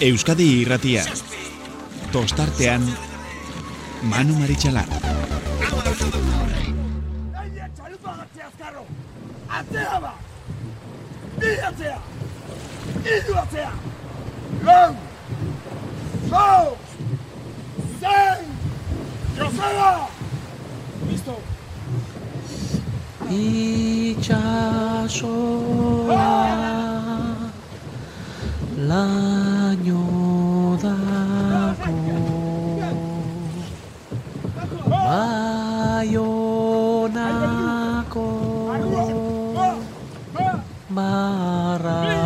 Euskadi irratia. Tostartean, Manu Maritxalar. Atzea ba! Bi atzea! Iru atzea! Lau! Lau! Zein! Joseba! Listo! itxasoa laino dago baionako marrara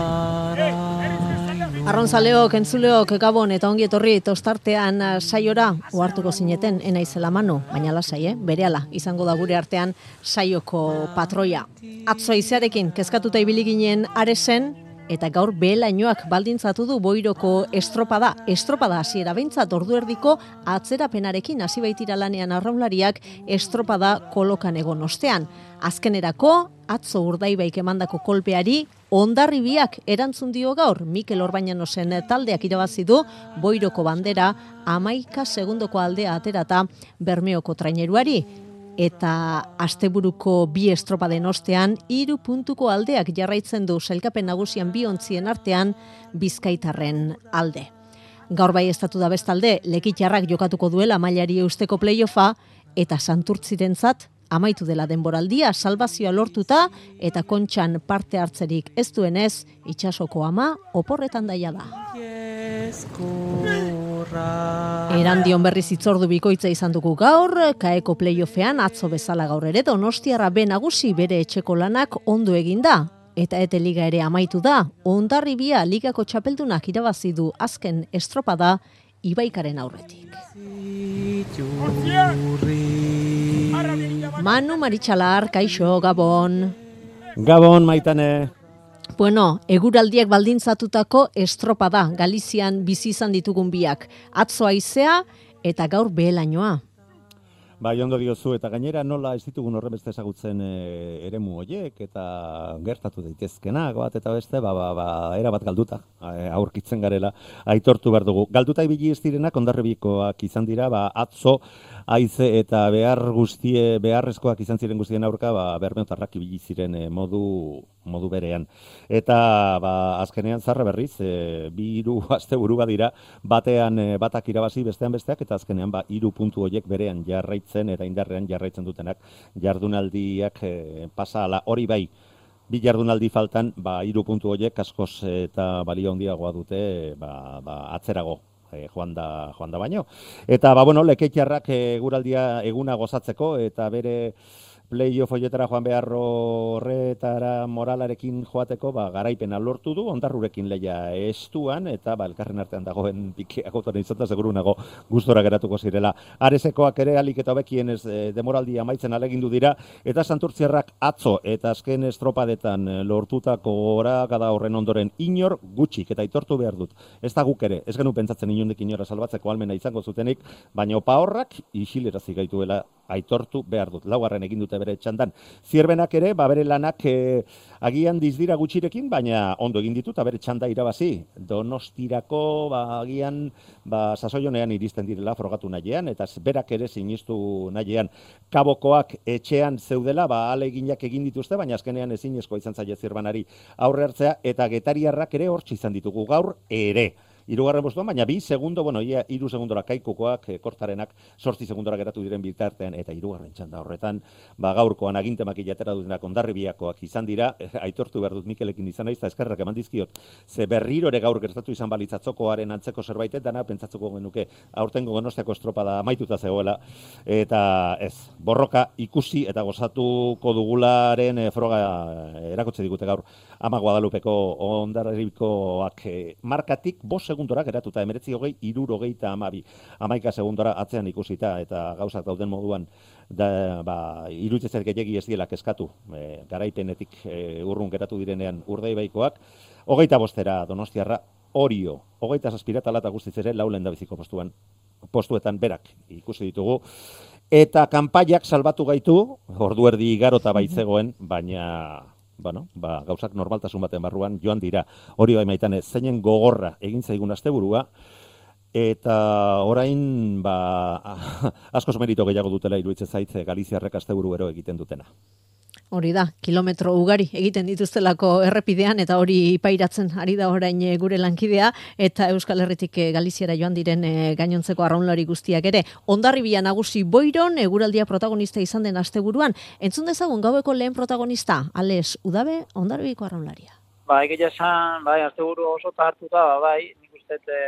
Arronzaleok, entzuleok, gabon eta ongi etorri tostartean eh, saiora ohartuko zineten enaizela manu, baina lasai, eh? berehala izango da gure artean saioko patroia. Atzo izearekin kezkatuta ibili ginen aresen, eta gaur behelainoak baldintzatu du boiroko estropada. Estropada hasiera behintzat ordu erdiko atzerapenarekin hasi baitira lanean arraunlariak estropada kolokan egon ostean. Azkenerako, atzo urdaibaik emandako kolpeari, ondarribiak erantzun dio gaur, Mikel Orbañanosen taldeak irabazi du, boiroko bandera, amaika segundoko aldea aterata bermeoko traineruari eta asteburuko bi estropaden ostean hiru puntuko aldeak jarraitzen du sailkapen nagusian bi ontzien artean Bizkaitarren alde. Gaur bai estatu da bestalde lekitxarrak jokatuko duela mailari eusteko playoffa eta santurtzirentzat amaitu dela denboraldia salvazioa lortuta eta kontxan parte hartzerik ez duenez itsasoko ama oporretan daia da. Erandion berriz itzordu bikoitza izan dugu gaur, kaeko playoffean atzo bezala gaur ere donostiarra be nagusi bere etxeko lanak ondo eginda. Eta ete liga ere amaitu da, ondarribia ligako txapeldunak irabazi du azken estropada ibaikaren aurretik. Manu Maritxalar, kaixo, Gabon. Gabon, maitane. Bueno, eguraldiak baldintzatutako estropada, Galizian bizi izan ditugun biak. Atzo aizea eta gaur behelainoa. Bai, ondo diozu, eta gainera nola ez ditugun horrebeste ezagutzen e, eremu hoiek, eta gertatu daitezkenak bat eta beste, ba, ba, ba, era bat galduta, e, aurkitzen garela, aitortu behar dugu. Galduta ibili ez direnak, ondarribikoak izan dira, ba, atzo, haize eta behar guztie, beharrezkoak izan ziren guztien aurka, ba, bermeotarrak ibili ziren e, modu, modu berean. Eta, ba, azkenean zarra berriz, e, bi hiru aste buru dira, batean e, batak irabazi bestean besteak, eta azkenean, ba, hiru puntu horiek berean jarraitzen, eta indarrean jarraitzen dutenak, jardunaldiak e, pasa ala, hori bai, bi jardunaldi faltan, ba, hiru puntu horiek askoz eta balio handiagoa dute, ba, ba, atzerago e, joan da, joan da baino. Eta, ba, bueno, leketxarrak eguraldia eguna gozatzeko, eta bere playoff hoietara joan behar horretara moralarekin joateko, ba, garaipena lortu du, ondarrurekin leia estuan, eta ba, elkarren artean dagoen pikeak otoren izan da, seguru nago gustora geratuko zirela. Aresekoak ere alik eta hobekien ez e, demoraldi amaitzen alegindu dira, eta santurtzierrak atzo, eta azken estropadetan e, lortutako gora kada horren ondoren inor gutxik, eta aitortu behar dut. Ez da guk ere, ez genu pentsatzen inundik inora salbatzeko almena izango zutenik, baina opa horrak isilerazi gaituela aitortu behar dut. Laugarren egin dute bere txandan. Zierbenak ere, ba bere lanak e, agian dizdira gutxirekin, baina ondo egin ditu eta bere txanda irabazi. Donostirako, ba, agian, ba, sasoionean iristen direla frogatu nahian, eta berak ere sinistu nahian. Kabokoak etxean zeudela, ba, aleginak egin dituzte, baina azkenean ezinezko izan zaila zirbanari aurre hartzea, eta getariarrak ere hortxe izan ditugu gaur ere. Irugarren postuan, baina bi segundo, bueno, ia iru segundora kaikukoak, e, kortarenak, sortzi segundora geratu diren bitartean, eta irugarren txanda horretan, ba, gaurkoan agintemak ilatera dutenak ondarribiakoak izan dira, eh, aitortu behar dut Mikelekin izan naiz, eta eskerrak eman dizkiot, ze berriro ere gaur gertatu izan balitzatzokoaren antzeko zerbait, dana pentsatzeko genuke aurtengo genostiako estropada amaituta zegoela, eta ez, borroka ikusi eta gozatuko dugularen e, froga e, erakotze digute gaur, ama Guadalupeko ondarribikoak e, markatik bos segundora geratuta, emeretzi hogei, irur hogei eta amabi. Amaika segundora atzean ikusita eta gauzak dauden moduan da, ba, iruditzen gehiagi ez diela eskatu e, garaipenetik e, urrun geratu direnean urdaibaikoak. Hogeita bostera donostiarra orio, hogeita zazpirata lata guztiz ere laulen da biziko postuan postuetan berak ikusi ditugu. Eta kanpaiak salbatu gaitu, ordu erdi igarota baitzegoen, baina bueno, ba, gauzak normaltasun baten barruan joan dira. Hori bai maitan zeinen gogorra egin zaigun asteburua, eta orain ba, askoz merito gehiago dutela iruditzen zaitze Galiziarrek asteburu ero egiten dutena. Hori da, kilometro ugari egiten dituztelako errepidean eta hori ipairatzen ari da orain eh, gure lankidea eta Euskal Herritik eh, Galiziara joan diren eh, gainontzeko arraunlari guztiak ere. Ondarribia nagusi boiron, eguraldia protagonista izan den asteburuan. Entzun dezagun gaueko lehen protagonista, Ales Udabe, ondarribiko arraunlaria. Ba, egia esan, bai, asteburu oso hartuta, ba, bai, nik uste e,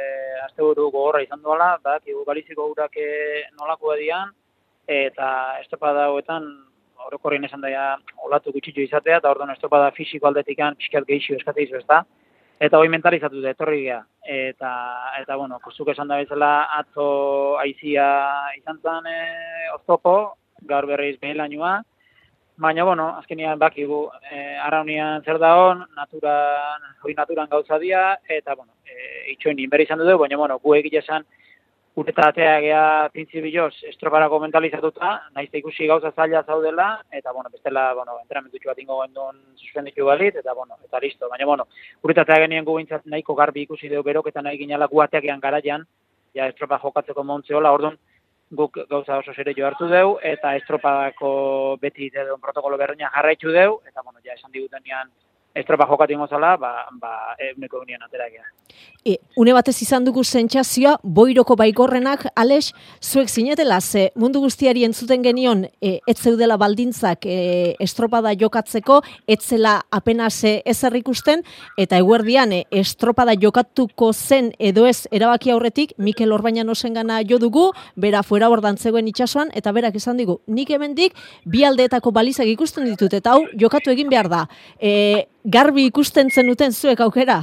asteburu gogorra izan duela, ba, kigu Galiziko urak nolako edian, eta estropada hauetan orokorrien esan daia olatu gutxitu izatea, eta orduan estropada fisiko aldetikan pixkat gehixio eskate izu, ezta? Eta hoi mentalizatu da, etorri gea. Eta, eta bueno, kustuk esan da bezala atzo aizia izan zen e, oztopo, gaur berriz behilainua, Baina, bueno, azkenian bakigu, e, araunian zer da hon, naturan, hori naturan gauza dia, eta, bueno, e, itxoen inberi izan dut, baina, bueno, gu egite esan, Ureta atea gea printzibioz estroparako mentalizatuta, naizte ikusi gauza zaila zaudela, eta, bueno, bestela, bueno, entrenamentu bat ingo gendun suspenditu balit, eta, bueno, eta listo. Baina, bueno, ureta atea genien gubintzat nahiko garbi ikusi dugu berok, eta nahi ginala guateak ean garaian, ja estropa jokatzeko montzeola, orduan, guk gauza oso zere jo hartu deu, eta estropadako beti edo protokolo berreina jarraitu deu, eta, bueno, ja esan diguten estropa jokatu ingo zala, ba, ba, eguneko unien aterakia. E, une batez izan dugu zentsazioa, boiroko baigorrenak, ales, zuek zinetela, ze mundu guztiari entzuten genion, e, ez baldintzak e, estropada jokatzeko, etzela apenas e, ezer ikusten, eta eguerdian e, estropada jokatuko zen edo ez erabaki aurretik, Mikel Orbaina nosen gana jo dugu, bera fuera bordan zegoen itxasuan, eta berak esan digu, nik hemendik bi aldeetako balizak ikusten ditut, eta hau jokatu egin behar da. E, garbi ikusten zenuten zuek aukera?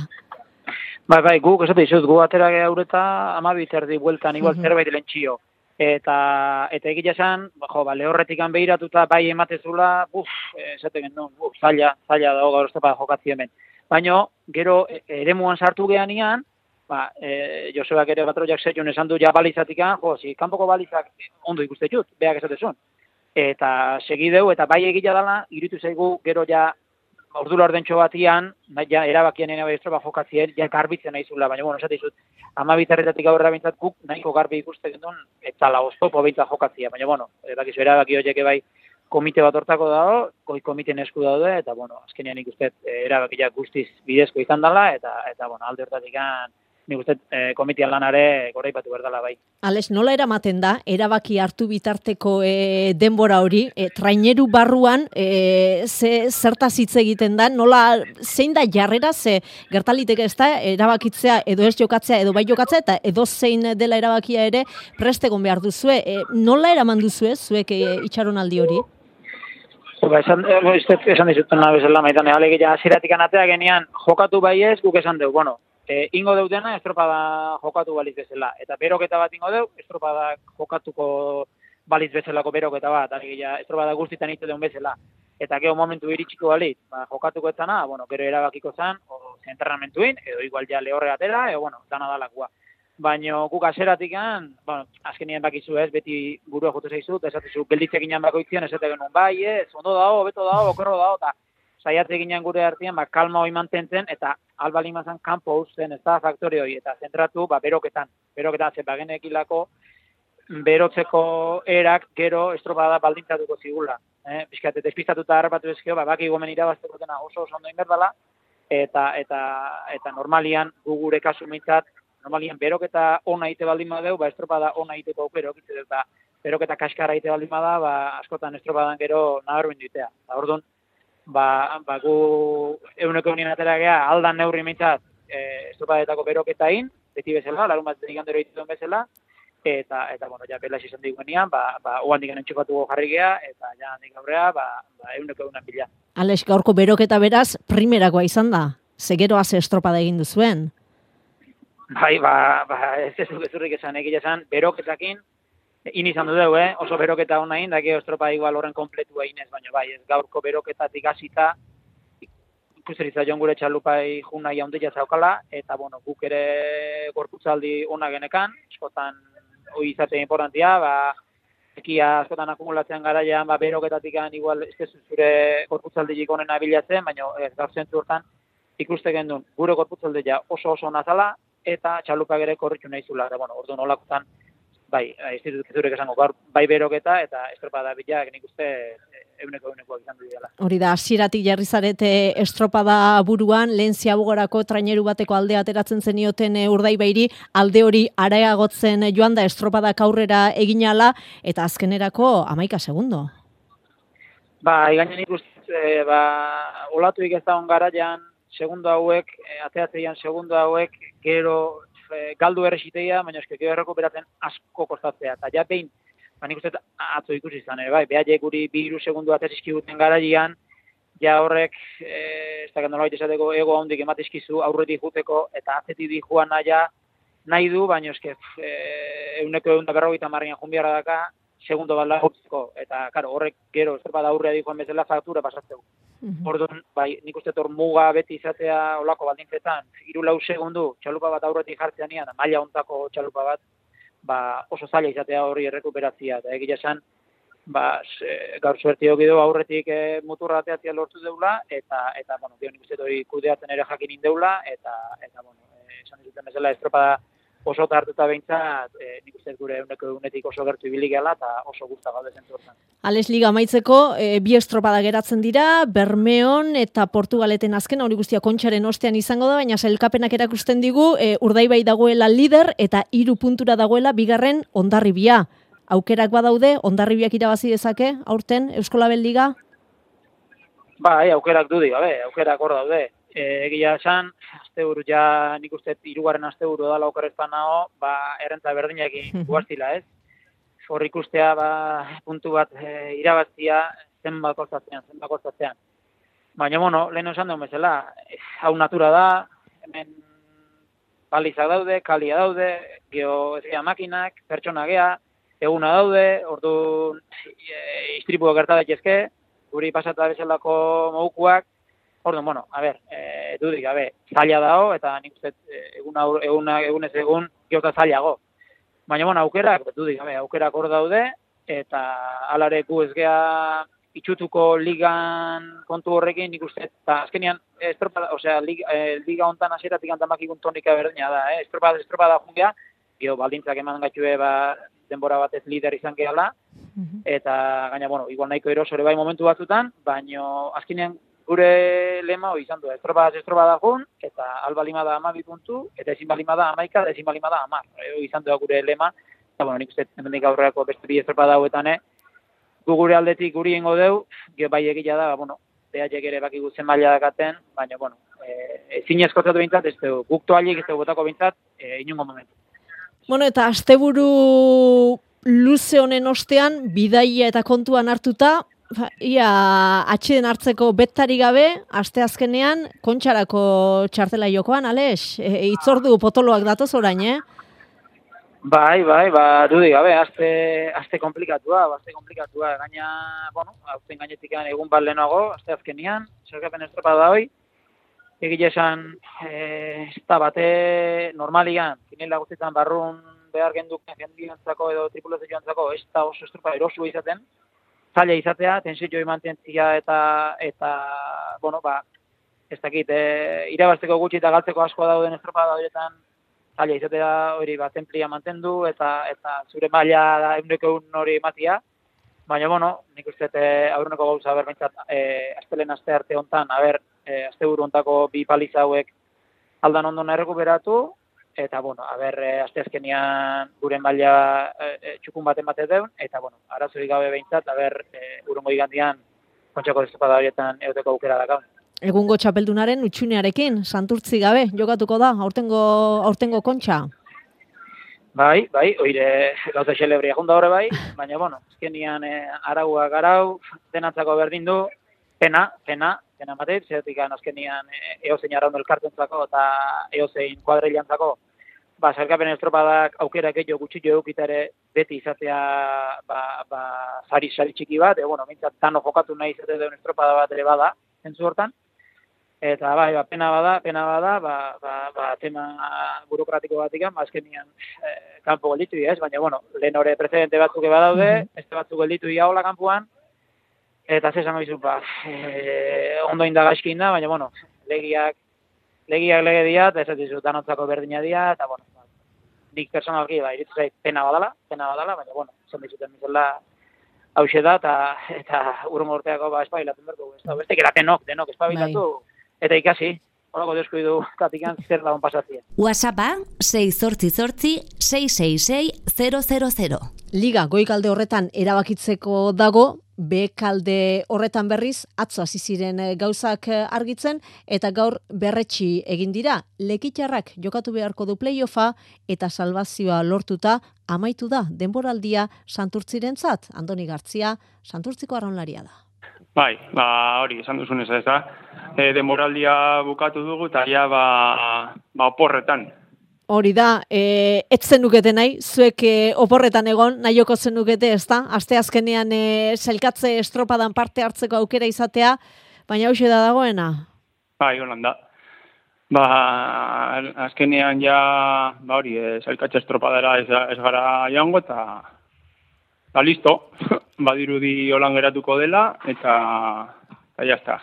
Bai, bai, guk esate izut, gu atera geha aurreta amabi zerdi bueltan, igual mm zerbait lentxio. Eta, eta egitea esan, jo, ba, lehorretik behiratuta bai ematezula, buf, esate gendun, buf, zaila, zaila dago gaur estepa jokatzi hemen. Baina, gero, e, ere muan sartu gehan ian, ba, e, Josebak ere batroiak zeion esan du ja balizatik, jo, zi, kanpoko balizak ondo ikuste jut, behak esatezun. Eta segideu, eta bai egitea dela, iritu zaigu, gero ja ordu ordentxo batian, ja, erabakien ene bai estropa jokatzien, ja garbitzen nahi zula, baina, bueno, esate izut, ama bitarretatik aurrera bintzat guk, nahiko garbi ikuste gendun, eta la oztopo bintzat jokatzia, baina, bueno, erabakizu erabaki horiek bai komite bat hortako dago, goi komiten esku daude, eta, bueno, azkenean ikusten erabakiak guztiz bidezko izan dela, eta, eta bueno, alde hortatik nik uste e, komitian lanare goraipatu berdala bai. Ales, nola eramaten da, erabaki hartu bitarteko e, denbora hori, e, traineru barruan, e, ze, zertaz hitz egiten da, nola, zein da jarrera, ze gertaliteke ez da, erabakitzea edo ez jokatzea, edo bai jokatzea, eta edo zein dela erabakia ere prestegon behar duzue. E, nola eraman duzue, zuek e, itxaron aldi hori? Ba, esan, esan dizuten nahi bezala, maitan, alegia, ziratik anatea genian, jokatu bai ez, guk esan dugu, bueno, e, ingo deutena estropada jokatu baliz bezala. Eta beroketa bat ingo deu, estropada jokatuko baliz bezalako beroketa bat, alegia, estropada guztitan hitz deun bezala. Eta geho momentu iritsiko baliz, ba, jokatuko etzana, bueno, gero erabakiko zan, o zentrenamentuin, edo igual ja lehorre atera, edo bueno, dana dalakua. Baina guk aseratik bueno, azkenien bakizu ez, beti burua jotu zaizu, esatizu, gelditzek inan bako itzian, ez egen bai ez, ondo dago, beto dago, okorro dago, eta saiatze ginen gure artean, ba, kalma hori mantentzen, eta albali mazan kanpo uzten, ez da, faktore hori, eta zentratu, ba, beroketan, beroketan, zen bagenek ilako, berotzeko erak gero estropada baldintzatuko zigula. Eh? Bizkate, despistatuta harrapatu ezkio, ba, baki gomen irabazteko dena oso oso ondo inberdala, eta, eta, eta normalian, gugure kasu mintzat, normalian beroketa ona ite baldin badeu, ba, estropada ona iteko aukero, ba, beroketa kaskara ite baldin bada, ba, askotan estropadan gero nabarruin duitea. Ba, orduan, ba, ba gu euneko unien atera geha, aldan neurri mintzat, e, estropadetako beroketain, beti bezala, larun bat denik handero dituen bezala, eta, eta bueno, ja, bela izan diguenean, ba, ba, oan digan entxupatu jarri geha, eta ja, handik aurrea, ba, ba euneko unan bila. Alex, gaurko beroketa beraz, primerakoa izan da, zegero haze estropada egin duzuen. Bai, ba, ba, ez ez ezurrik esan, egia esan, beroketakin, in izan du dugu, eh? oso beroketa hona egin, dake ostropa igual horren kompletu egin ez, baina bai, ez gaurko beroketatik hasita ikuseritza joan gure txalupai juna jaundia zaukala, eta bueno, guk ere gorputzaldi ona genekan, eskotan hoi izate importantia, ba, ekia askotan akumulatzean garaian, ba, beroketatik igual, ez zure korputzaldiik onena bilatzen, baina ez gaur zentzu hortan, ikuste gendun, gure korputzaldia oso oso nazala, eta txalupak ere korritxu nahi zula. Eta, bueno, orduan olakotan, bai, institut kezurek esango, gaur, bai beroketa, eta estropada bilak nik uste euneko euneko izan du dela. Hori da, hasieratik jarri zarete estropada buruan, lehen ziabugorako traineru bateko alde ateratzen zenioten e, urdaibairi, alde hori areagotzen joan da estropada aurrera eginala, eta azkenerako amaika segundo. Ba, igainen ikusten, e, ba, olatuik ez da garaian, segundo hauek, e, ateatzeian segundo hauek, gero e, galdu erresiteia, baina eske gero asko kostatzea. Eta ja behin, ba nik uste atzo ikusi izan ere, bai, beha guri bi iru segundu aterizki guten garaian, ja horrek, e, ez da nola esateko ego handik ematizkizu aurretik juteko, eta atzetik di joan naia, nahi du, baina eske e, euneko egun da berrogeita marrian junbiara daka, segundo bat lagutzeko, eta karo, horrek gero, ez da aurrea di joan bezala faktura pasatzeko. -hmm. Orduan, bai, nik uste tor muga beti izatea olako baldintzetan, hiru lau segundu txalupa bat aurretik jartzea nian, maila ontako txalupa bat, ba, oso zaila izatea hori errekuperazia. Eta egia esan, ba, gaur suerti hoki aurretik e, muturra ateatzea lortu deula, eta, eta bueno, nik uste hori kudeatzen ere jakin indeula, eta, eta bueno, e, esan dizuten bezala estropada oso hartuta behintzat, e, nik uste gure eguneko egunetik oso gertu ibili gela eta oso guzta gaude zentu hortan. Ales Liga amaitzeko, e, bi estropada geratzen dira, Bermeon eta Portugaleten azken, hori guztia kontxaren ostean izango da, baina selkapenak erakusten digu, e, urdaibai dagoela lider eta hiru puntura dagoela bigarren ondarribia. Aukerak badaude, ondarribiak irabazi dezake, aurten, Euskolabel Liga? Bai, aukerak dudi, gabe, aukerak hor daude e, egia esan, azte buru ja nik uste irugarren azte buru da laukarrezpan nago, ba, errentza berdinekin guaztila ez. Hor ikustea, ba, puntu bat e, irabaztia zenbat kostatzean, zenbat kostatzean. Baina, bueno, lehen esan duen bezala, hau natura da, hemen balizak daude, kalia daude, geho ezia makinak, pertsona gea, eguna daude, ordu e, istripuak gerta daitezke, guri pasata bezalako mogukuak, Orduan, bueno, a ber, eh dudik, a ber, zaila dago eta nik uste eh, egun egun egun ez egun geota zailago. Baina bueno, aukerak, dudik, a ber, aukerak hor daude eta alare gu ez gea itxutuko ligan kontu horrekin nik uste eta azkenian estropa, osea, liga, eh, liga hontan hasieratik antamakikun tonika berdina da, eh? Estropa, estropa da jungea, gio baldintzak eman gaitue ba denbora batez lider izan gehala, mhm. eta gaina, bueno, igual nahiko erosore bai momentu batzutan, baino azkenean gure lema hori izan du, estropa estropa da jun, eta alba lima da ama puntu, eta ezin balima da amaika, eta ezin balima da amar. Hori izan du gure lema, eta bueno, nik uste, hemendik aurreako beste bi estropa da huetan, eh? gu gure aldetik guri ingo deu, ge bai egila da, ba, bueno, behaiek ere baki gutzen maila dakaten, baina, bueno, e, ezin eskotzatu bintzat, ez du, guk toalik ez du botako bintzat, e, inungo momentu. Bueno, eta asteburu luze honen ostean, bidaia eta kontuan hartuta, Ba, ia atxiden hartzeko betari gabe, aste azkenean, kontxarako txartela jokoan, Alex? E, itzordu potoloak datoz orain, eh? Bai, bai, ba, dudi gabe, aste, aste komplikatua, aste komplikatua, gaina, bueno, hautzen gainetik egun bat lehenago, aste azkenean, zergapen estropa da hoi, egile esan, e, ez da bate normalian, finela guztietan barrun behar genduk jendiantzako edo tripulazioantzako, ez da oso estropa erosu izaten, zaila izatea, tensio mantentzia eta, eta bueno, ba, ez dakit, e, irabazteko gutxi eta galtzeko asko dauden estropada horietan, zaila izatea hori ba, templia mantendu eta eta zure maila da eguneko hori matia, baina, bueno, nik uste e, aurreneko gauza berbeintzat, e, astelen aste arte hontan, aber, e, aste buru ontako bi paliza hauek aldan ondo errekuperatu, eta bueno, a ber, eh, asteazkenian gure maila eh, txukun baten bate deun, eta bueno, arazorik gabe behintzat, a ber, eh, urungo igandian, kontxako destopada horietan euteko aukera dakaun. Egungo txapeldunaren utxunearekin, santurtzi gabe, jokatuko da, aurtengo, aurtengo kontxa? Bai, bai, oire, gauza xelebria junda horre bai, baina, bueno, ezkenian eh, araua garau, denatzako berdin du, pena, pena, pena mateit, zeretik azkenian e, eozein arraun elkartentzako eta eozein kuadrilantzako, ba, zerkapen estropadak aukera gehiago gutxi jo ere beti izatea ba, ba, sari, sari txiki bat, e, bueno, mintzat tano jokatu nahi izate duen estropada bat ere bada, entzu hortan, Eta bai, ba, pena bada, pena bada, ba, ba, ba tema burokratiko batikan, ba, azkenian eh, kanpo gelditu dira, ez? Baina, bueno, lehen hori precedente batzuk badaude, Mhm. beste batzuk gelditu dira hola kanpoan, eta ze esango dizu, ba, eh, ondo indagaizkin da, baina, bueno, legiak, legiak lege dira, eta ez dizu, danotzako berdina dira, eta, bueno, ba, nik personalki, ba, iritzu zait, pena badala, pena badala, baina, bueno, esan dizuten bizela, hause da, eta, eta urmo urteako, ba, espabilatzen berko, ez da, beste, kera denok, denok, espabilatu, eta ikasi, horako deusko idu, katikan, zer lagun pasatzien. WhatsAppa 688 666 000. Liga goikalde horretan erabakitzeko dago, bekalde horretan berriz, atzo hasi ziren eh, gauzak eh, argitzen, eta gaur berretxi egin dira. Lekitxarrak jokatu beharko du playoffa eta salvazioa lortuta amaitu da denboraldia santurtzirentzat. Andoni Gartzia, santurtziko arraunlaria da. Bai, ba, hori, esan duzunez ez da. E, demoraldia bukatu dugu, eta ja, ba, ba, oporretan. Hori da, e, ez zenukete nahi, zuek e, oporretan egon, nahioko zenukete, ez da? Aste azkenean e, selkatze estropadan parte hartzeko aukera izatea, baina hau da dagoena. Bai, holan da. Ba, azkenean ja, ba hori, e, zailkatxe estropadara ez, ez gara joango, eta, ba, listo, badirudi holan geratuko dela, eta, eta jazta.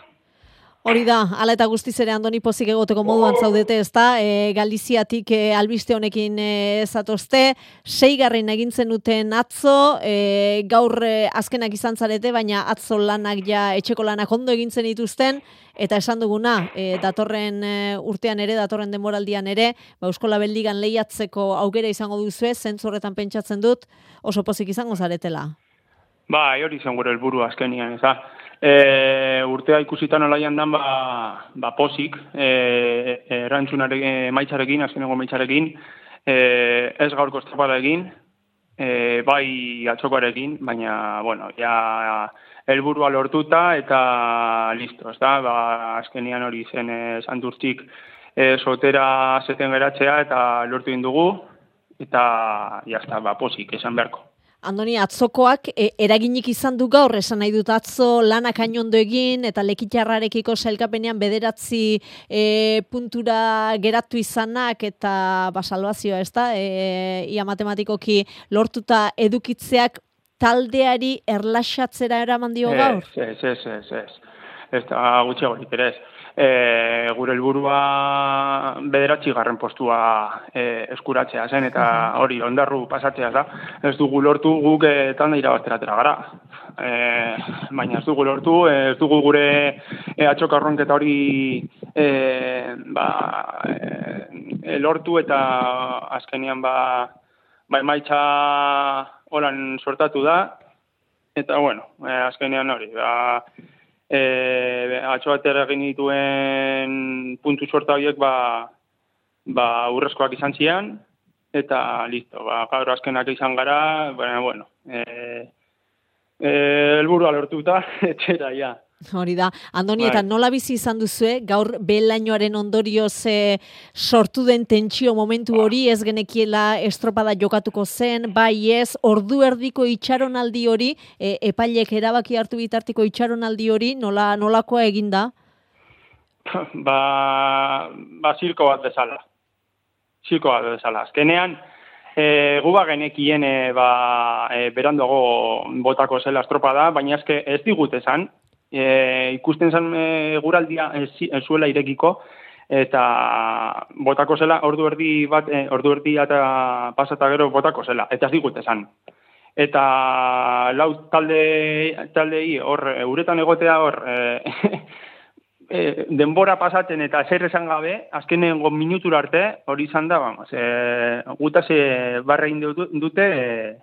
Hori da, ala eta guztiz ere andoni pozik egoteko moduan zaudete, ez da? E, Galiziatik e, albiste honekin e, zatozte, seigarren egin zenuten atzo, e, gaur e, azkenak izan zarete, baina atzo lanak ja etxeko lanak ondo egin zen dituzten, eta esan duguna, e, datorren e, urtean ere, datorren denboraldian ere, ba, Euskola Beldigan lehiatzeko aukera izango duzue, zentzu horretan pentsatzen dut, oso pozik izango zaretela. Bai, hori zen gure helburu azkenian, ez da. E, urtea ikusitan olaian dan, ba, ba posik, e, erantzunarekin, maitzarekin, azkeneko maitzarekin, e, ez gaurko estropada egin, e, bai atzokoarekin, baina, bueno, ja helburua lortuta eta listo, ez da, ba, azkenian hori zen e, santurtzik e, sotera zeten geratzea eta lortu egin dugu, eta jazta, ba, posik, esan beharko. Andoni, atzokoak e, eraginik izan du gaur, esan nahi dut atzo lanak ainondo egin, eta lekitxarrarekiko sailkapenean bederatzi e, puntura geratu izanak, eta basalbazioa, ez da, e, ia matematikoki lortuta edukitzeak taldeari erlaxatzera eraman dio gaur? Ez, ez, ez, ez, ez. Ez da gutxiagorik ere ez. E, gure helburua bederatzi garren postua e, eskuratzea zen, eta hori ondarru pasatzea da. Ez dugu lortu guk e, talde irabazteratera gara. E, baina ez dugu lortu, ez dugu gure e, atxokarronketa hori e, ba, e, lortu eta azkenian ba, ba emaitza holan sortatu da, eta bueno, e, azkenean hori, ba, e, atxo atera egin dituen puntu sorta horiek ba, ba urrezkoak izan zian, eta listo, ba, gaur azkenak izan gara, baina, bueno, e, e, elburua lortuta, etxera, ja. Hori da, Andoni, Bai. eta nola bizi izan duzue, gaur belainoaren ondorioz e, sortu den tentsio momentu hori, ez genekiela estropada jokatuko zen, bai ez, ordu erdiko itxaronaldi hori, e, epailek erabaki hartu bitartiko itxaronaldi hori, nola, nolakoa eginda? ba, ba zirko bat bezala. Zirko bat bezala. Azkenean, e, gu ba genekien e, ba, e, berandogo botako zela estropada, baina ezke ez digut esan, e, ikusten zen e, guraldia zi- ez zuela irekiko, eta botako zela ordu erdi bat, e, ordu erdi eta pasata gero botako zela, eta ez digut esan. Eta lau talde taldei hor e, uretan egotea hor e, e, denbora pasaten eta zer esan gabe, azkenengo minutura arte, hori izan da, vamos, e, gutaz e, barra egin dut- dute, e,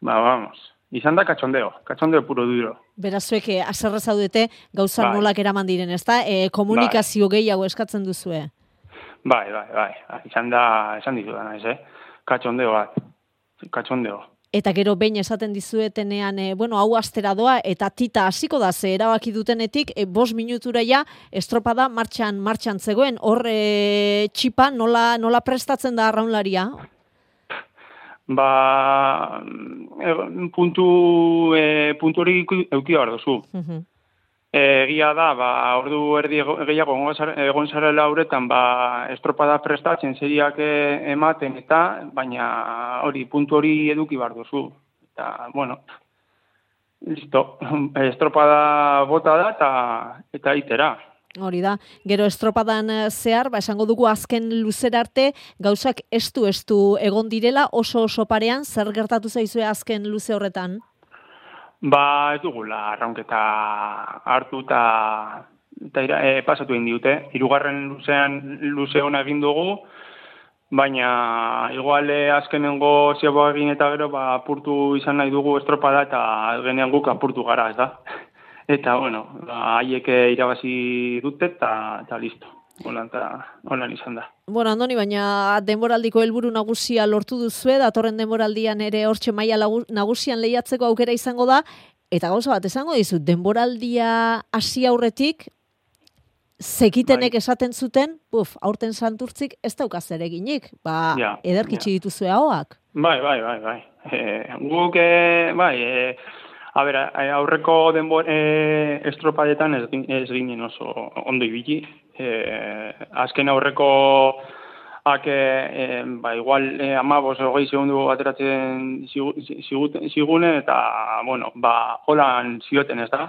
ba, vamos, izan da katxondeo, katxondeo puro duro. Berazuek, e, aserra zaudete, gauza Bai. nolak eraman diren, ezta? E, komunikazio gehiago eskatzen duzue. Bai, bai, bai, izan da, esan dizudana ez, eh? Katxondeo bat, katxondeo. Eta gero behin esaten dizuetenean, e, bueno, hau astera doa, eta tita hasiko da, ze erabaki dutenetik, e, bos minutura ja, estropada martxan, martxan zegoen, hor e, txipa nola, nola prestatzen da arraunlaria? Ba, e, puntu, e, puntu hori euki behar duzu. Mhm. Egia da, ba, ordu erdi gehiago egon zarela uretan, ba, estropada prestatzen seriak eh, ematen eta, baina hori, puntu hori eduki bar duzu. Eta, bueno, listo, estropada bota da eta, eta itera. Hori da, gero estropadan eh, zehar, ba, esango dugu azken luzera arte, gauzak estu estu egon direla, oso oso parean, zer gertatu zaizue azken luze horretan? Ba, ez dugula, arraunketa hartu eta eta e, pasatu egin diute. Hirugarren luzean luze ona egin dugu, baina igual eh, azkenengo zeboa egin eta gero ba, apurtu izan nahi dugu estropada eta genean guk apurtu gara, ez da? Eta, bueno, ba, haiek eh, irabazi dute eta, eta listo. Holan, eta, holan izan da. Bueno, Andoni, baina denboraldiko helburu nagusia lortu duzue, datorren denboraldian ere hortxe maila nagusian lehiatzeko aukera izango da, eta gauza bat esango dizut, denboraldia hasi aurretik, zekitenek Bai. esaten zuten, buf, aurten santurtzik ez daukaz ere eginik, ba, Ja, ederkitsi dituzue ahoak. Bai, bai, bai, bai. E, guk, e, bai, e, a ber, aurreko denbor e, estropadetan ez, ez ginen oso ondo ibili. E, azken aurreko ak, e, ba, igual e, amabos hogei segundu ateratzen zigu- ziguten- zigune, eta, bueno, ba, holan zioten ez da.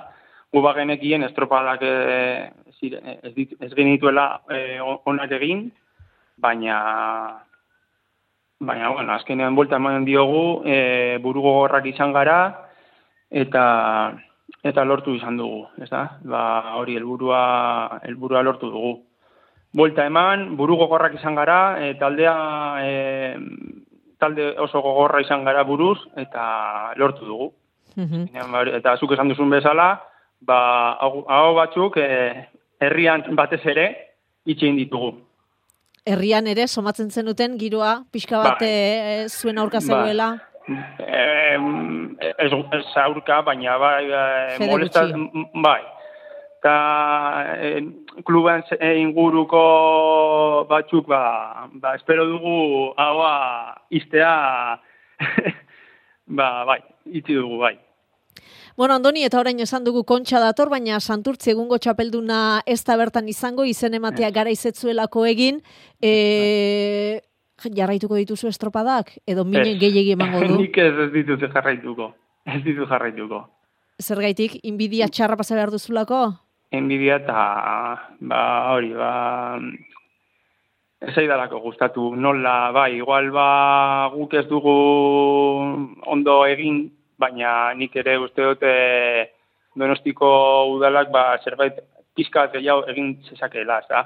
Gu bagenekien estropadak e, ez, dit, ez genituela e, onak egin, baina Baina, bueno, azkenean buelta eman diogu, e, buru gogorrak izan gara, eta eta lortu izan dugu, ez da? Ba, hori helburua helburua lortu dugu. Buelta eman, buru gogorrak izan gara, e, taldea e, talde oso gogorra izan gara buruz, eta lortu dugu. Baina, ba, Eta zuk esan duzun bezala, ba, hau batzuk e, herrian batez ere itxein ditugu. Herrian ere, somatzen zenuten giroa, pixka bat Bai. eh, zuen aurka Bai. zegoela. Em, ez, ez aurka, baina bai, Fede molesta, bai. Eta eh, kluban eh, inguruko batzuk, ba, ba, espero dugu haua iztea, ba, bai, itzi dugu, bai. Bueno, Andoni, eta orain esan dugu kontxa dator, baina santurtzi egungo txapelduna ez da bertan izango, izen ematea gara izetzuelako egin, e, jarraituko dituzu estropadak, edo mine Ez. gehiegi emango du. Nik ez ez ditut jarraituko. Ez ditut jarraituko. Zergaitik, inbidia txarra pasa behar duzulako? Enbidia eta, ba, hori, ba, ez zaidalako gustatu nola, bai, igual ba, guk ez dugu ondo egin, baina nik ere uste dute donostiko udalak ba, zerbait pizka gehiago egin zezakeela, ez da?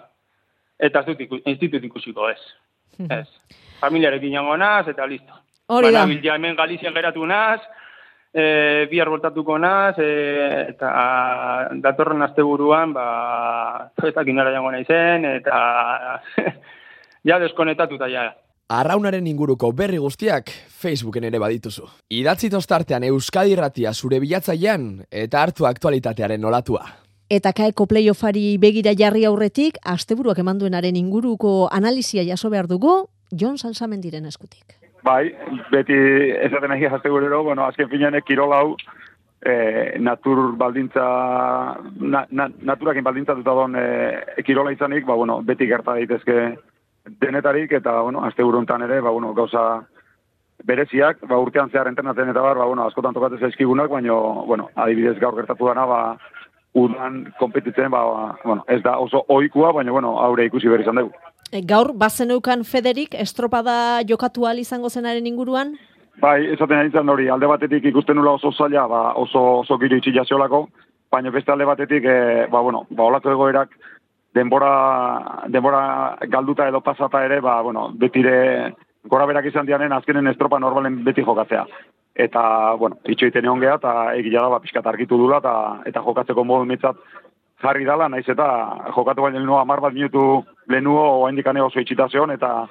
Eta ez dut, ikusiko ez. Ez. Familiarekin jango naz, eta listo. Hori da. Ja hemen Galizian geratu naz, e, bihar voltatuko naz, e, eta datorren asteburuan, ba, eta kinara jango naizen, eta ja deskonektatuta ja. Arraunaren inguruko berri guztiak Facebooken ere badituzu. Idatzi tostartean Euskadi Irratia zure bilatzailean eta hartu aktualitatearen olatua. Eta kaeko playoffari begira jarri aurretik, asteburuak emanduenaren inguruko analizia jaso behar dugu, Jon Salsamendiren eskutik. Bai, beti esaten nahi jazte gurero, bueno, azken finean kirol hau e, natur baldintza, na, na, naturakin baldintza duta don e, kirola izanik, ba, bueno, beti gerta daitezke denetarik, eta, bueno, azte honetan ere, ba, bueno, gauza bereziak, ba, urtean zehar entrenatzen eta bar, ba, bueno, askotan tokatzen zaizkigunak, baina, bueno, adibidez gaur gertatu dana, ba, udan kompetitzen, ba, bueno, ez da oso ohikoa, baina, bueno, aurre ikusi behar izan dugu. E, gaur, bazeneukan Federik, estropada jokatu ahal izango zenaren inguruan? Bai, esaten ari izan hori, alde batetik ikusten nula oso zaila, ba, oso, oso giro itxi jaziolako, baina beste alde batetik, e, ba, bueno, ba, olako egoerak denbora, denbora galduta edo pasata ere, ba, bueno, betire gora berak izan dianen azkenen estropa normalen beti jokatzea. Eta, bueno, itxoiten egon geha, eta egila da, ba, pixkat argitu dula, eta, eta jokatzeko modu mitzat jarri dala, naiz eta jokatu baino lehenuo amar bat minutu lehenuo oa indikane oso itxitazion, eta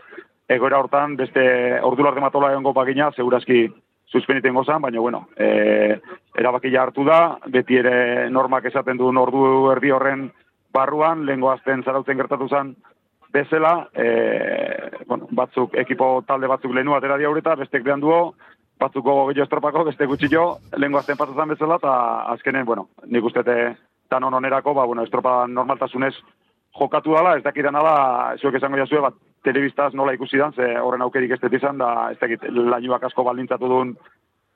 egoera hortan beste ordu larte matola egongo bagina, segurazki suspeniten gozan, baina bueno, e, erabakia hartu da, beti ere normak esaten duen ordu erdi horren barruan, lehengo azten zarautzen gertatu zen bezala, e, bueno, batzuk, ekipo talde batzuk lehenu atera diaureta, bestek behan duo, batzuko gehiago estropako, beste gutxi jo, lehengo azten pasazan bezala, eta azkenen, bueno, nik ustete danon onerako, ba, bueno, estropa normaltasunez jokatu dala, ez dakitana da, zuek esango jazue, bat, telebistaz nola ikusi dan, ze horren aukerik ez izan, da, ez dakit, lainuak asko baldintzatu duen,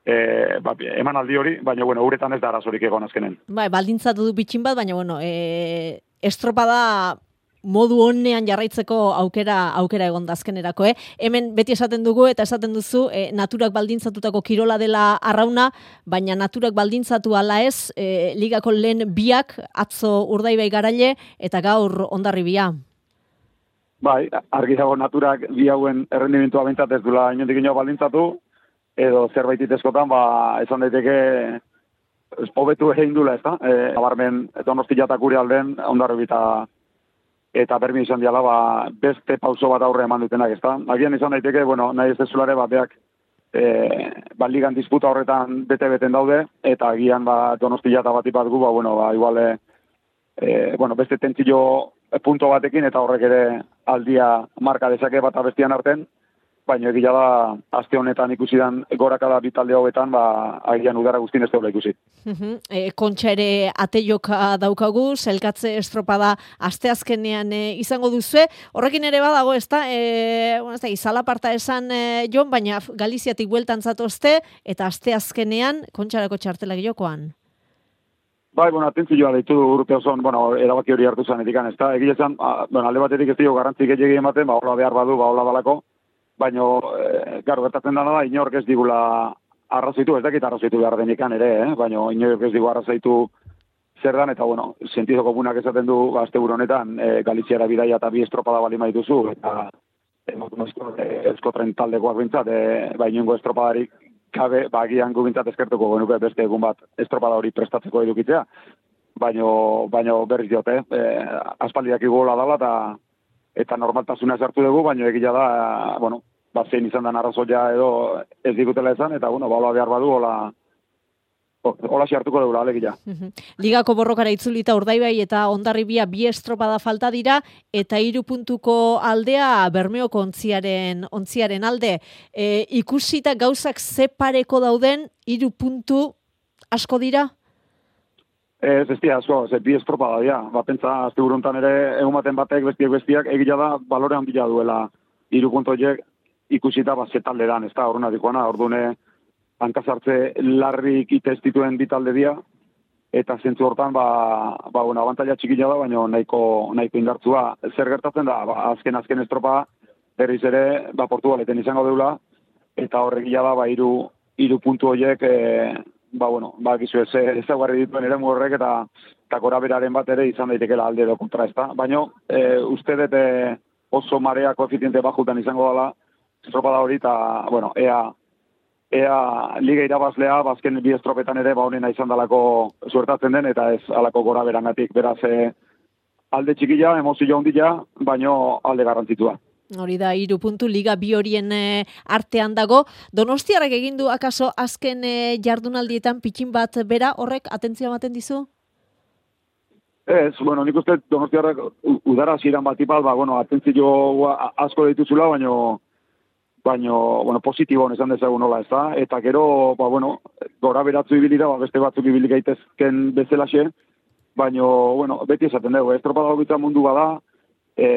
e, ba, eman aldi hori, baina, bueno, uretan ez da arazorik egon azkenen. Bai, baldintzatu du bitxin bat, baina, bueno, e, estropada modu honean jarraitzeko aukera aukera egon dazkenerako, eh? Hemen beti esaten dugu eta esaten duzu e, naturak baldintzatutako kirola dela arrauna, baina naturak baldintzatu ala ez, e, ligako lehen biak atzo urdaibai garaile eta gaur ondarribia. Bai, argi dago naturak bi hauen errendimentua bentsat ez dula inondik ino baldintzatu, edo zerbait itezkotan, ba, esan daiteke hobetu egin dula, ez? E, abarmen, donostiatak gure alden, ondarri eta bermi izan diala, ba, beste pauso bat aurre eman dutenak, ez da? Agian izan daiteke, bueno, nahi ez dezulare bateak, e, ba, ligan disputa horretan bete-beten daude, eta agian, ba, donostia eta bat gu, ba, bueno, ba, igual, e, bueno, beste tentzio punto batekin, eta horrek ere aldia marka dezake bat abestian arten, baina egia da aste honetan ikusi dan gorakada bitalde hauetan ba agian udara guztien ez daula ikusi. e, kontxa ere ateioka daukagu, zelkatze estropada asteazkenean e, izango duzu. Horrekin ere badago, ez da, e, bueno, ez da, izala parta esan e, jon, baina Galiziatik bueltan zatozte, eta asteazkenean kontxarako txartelak jokoan. Bai, bueno, atentzioa deitu urte oso, bueno, erabaki hori hartu zen edikan, ez da, egia zen, bueno, alde batetik ez dio garantzik egin ematen, ba, hola behar badu, ba, hola balako, baino e, garo gertatzen dana da inork ez digula arrazoitu, ez dakit arrazoitu behar denikan ere, eh? baino inork ez digu arrazoitu zer dan, eta bueno, sentido komunak esaten du azte honetan e, Galiziara bidaia eta bi estropada bali maituzu, eta eskotrentaldeko e, esko tren taldekoak bintzat, e, ba, inungo estropadarik kabe, ba, gian gu bintzat eskertuko genuke beste egun bat estropada hori prestatzeko edukitzea, baino, baino berriz diote, e, aspaldiak igola dala, eta eta normaltasuna sartu dugu, baina egia da, bueno, ba, zein izan da arrazoia edo ez digutela esan, eta, bueno, ba, behar badu, hola, hola xartuko dugu, alegia. Ligako borrokara itzulita urdaibai eta ondarribia bi estropada falta dira, eta hiru puntuko aldea bermeoko ontziaren, ontziaren alde. E, ikusita gauzak zepareko dauden, hiru puntu asko dira? Ez, ez dira, asko, ez bi estropada dira. Ba, pentsa, azte ere, egun baten batek, bestiak bestiak, egila da, balore handia duela, irukuntoiek ikusita, ba, zetalde dan, ez da, horrena dikoana, ordune, hankazartze larrik itestituen bitalde dira, eta zentzu hortan, ba, ba bueno, abantaila txikila da, baina nahiko, nahiko indartzua. Zer gertatzen da, ba, azken, azken estropa, berriz ere, ba, portugaleten izango deula, eta horrek da, ba, iru, iru puntu horiek, e, ba, bueno, ba, gizu ez, ez dituen ere horrek eta eta gora beraren bat ere izan daitekela alde edo kontra ez da. Baina, e, uste dut e, oso marea koefiziente bajutan izango dela, estropa da hori, eta, bueno, ea, ea liga irabazlea, bazken bi estropetan ere, ba, honena izan dalako suertatzen den, eta ez alako gora berangatik, beraz, e, alde txikila, emozio ondila, baino alde garrantzitua. Hori da, iru puntu, liga bi horien e, artean dago. Donostiarrak egin du akaso azken e, jardunaldietan pitxin bat bera, horrek atentzia ematen dizu? Ez, bueno, nik uste donostiarrak udara ziren bat ipal, ba, bueno, atentzio asko dituzula, baino, baino, bueno, positibo esan dezagun nola, ez da? Eta gero, ba, bueno, gora beratzu ibili da, ba, beste batzuk ibili gaitezken bezalaxe, baino, bueno, beti esaten dugu, estropada mundu bada, e,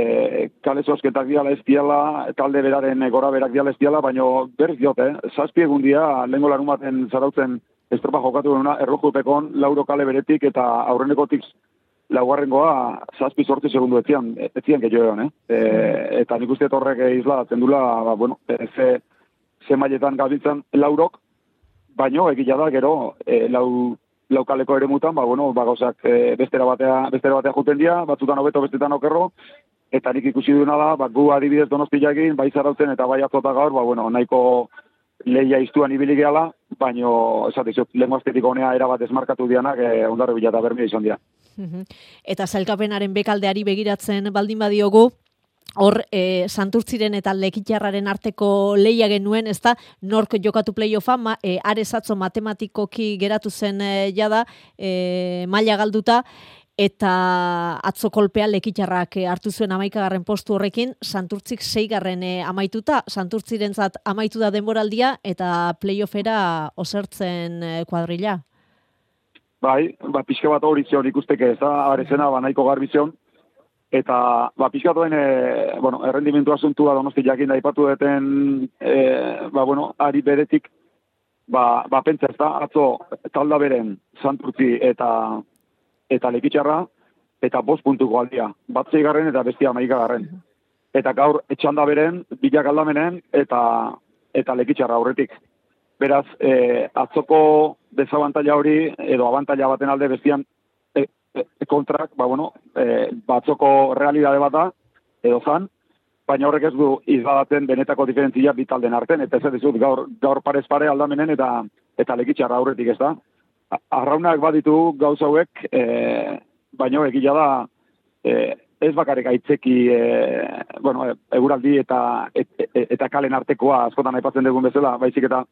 kale zozketak diala ez diala, talde beraren gora berak diala ez diala, baina berriz diote, eh? zazpi egun dia, lehenko larun baten zarautzen estropa jokatu genuna, errojupekon, lauro kale beretik eta aurrenekotik laugarrengoa zazpi sortzi segundu etzian, etzian gehiago eh? E, eta nik uste horrek izla, zendula, ba, bueno, ze, ze mailetan gabitzen laurok, baino egila da, gero, e, lau, laukaleko ere mutan, ba, bueno, ba, gauzak e, bestera, batea, bestera batea juten dira, batzutan hobeto, bestetan okerro, eta nik ikusi duena da, ba, gu adibidez donostiakin, bai zarautzen eta bai atzota gaur, ba, bueno, nahiko lehia iztuan ibili gehala, baino, esatizu, lehen gaztetik honea erabat esmarkatu dianak, e, ondarro bila eta bermia izan dira. Eta zailkapenaren bekaldeari begiratzen baldin badiogu, hor e, santurtziren eta lekitxarraren arteko leia genuen, ez da, nork jokatu playoffa, ma, e, arezatzo matematikoki geratu zen e, jada, e, maila galduta, eta atzo kolpea lekitxarrak hartu zuen amaikagarren postu horrekin, santurtzik seigarren e, amaituta, santurtziren zat amaitu da denboraldia, eta playoffera osertzen e, kuadrilla. bai, ba, pixka bat hori zion ikusteke, ez da, arezena, ba, nahiko garbi zion, eta, ba, pixka duen, e, bueno, errendimentu asuntua donosti jakin da ipatu deten, e, ba, bueno, ari beretik, ba, ba pentsa ez da, atzo talda beren santurtzi eta eta lekitxarra, eta bost puntuko aldia, bat zeigarren eta bestia maikagarren. Eta gaur etxanda beren, bilak aldamenen, eta eta lekitxarra aurretik. Beraz, e, atzoko desabantaila hori, edo abantaila baten alde bestian e, e, kontrak, ba, bueno, e, batzoko realidade bat da, edo zan, baina horrek ez du izbadaten benetako diferentzia bitalden arten, eta ez dizut gaur, gaur parez pare aldamenen eta eta lekitxarra aurretik ez da. Arraunak baditu gauza hauek, e, baina egia da, e, ez bakarrik aitzeki, e, bueno, eguraldi eta et, et- eta kalen artekoa askotan aipatzen dugun bezala, baizik eta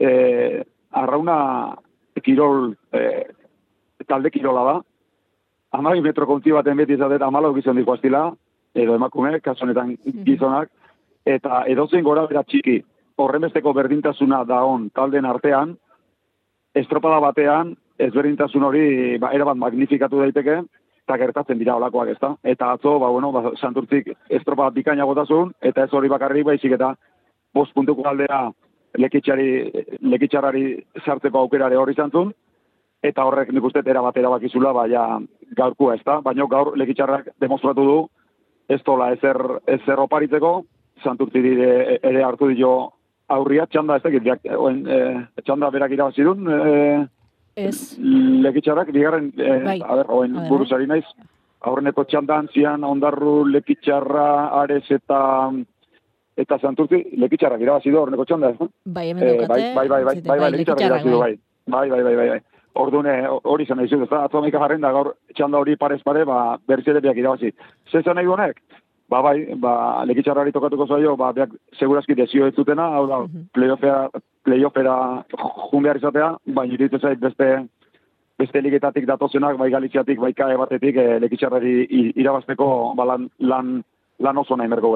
e, arrauna kirol, e, talde kirola da, amabi metro kontzi baten beti izatet amalau gizon diko astila, edo emakume, kasu honetan gizonak, eta edozein gora bera txiki, horrenbesteko berdintasuna da on talden artean, estropada batean, ezberdintasun hori ba, erabat magnifikatu daiteke, eta gertatzen dira olakoak ez da. Eta atzo, ba, bueno, ba, santurtzik estropa bikaina gotasun, eta ez hori bakarrik baizik eta bost puntuko aldera lekitxari, lekitxarrari sartzeko aukerare hori zantzun, eta horrek nik uste era bat erabakizula, baina gaurkua ez da, baina gaur lekitxarrak demostratu du, ez tola ezer, ezer oparitzeko, santurtzi dire ere hartu dio aurria, txanda ez dakit, jak, oen, e, txanda berak irabazidun, e, Ez. lekitxarrak, bigarren, e, Bai. a ber, oen, A buruzari naiz, aurreneko txandan zian ondarru lekitxarra, ares eta eta santurtzi, lekitxarrak irabazidu aurreneko txanda, ez? Bai, hemen daukate. bai, bai, bai, bai, bai, bai, lekitxarrak lekitxarrak, irabazidu, bai. Bai, bai, bai, bai, bai. Orduan, eh, hori zen nahi zut, ez da, atzo amaika jarren da, gaur txanda hori parez pare, ba, berriz ere biak irabazi. Zezen nahi du honek? Ba, bai, ba, lekitxarrari tokatuko zaio, ba, biak segurazki desio ez zutena, hau da, playoffera, playoffera jun behar izatea, baina iruditzen zait beste, beste ligetatik datozenak, bai galiziatik, bai kae batetik, e, lekitxarrari i- irabazteko ba, lan, lan, lan oso nahi merko.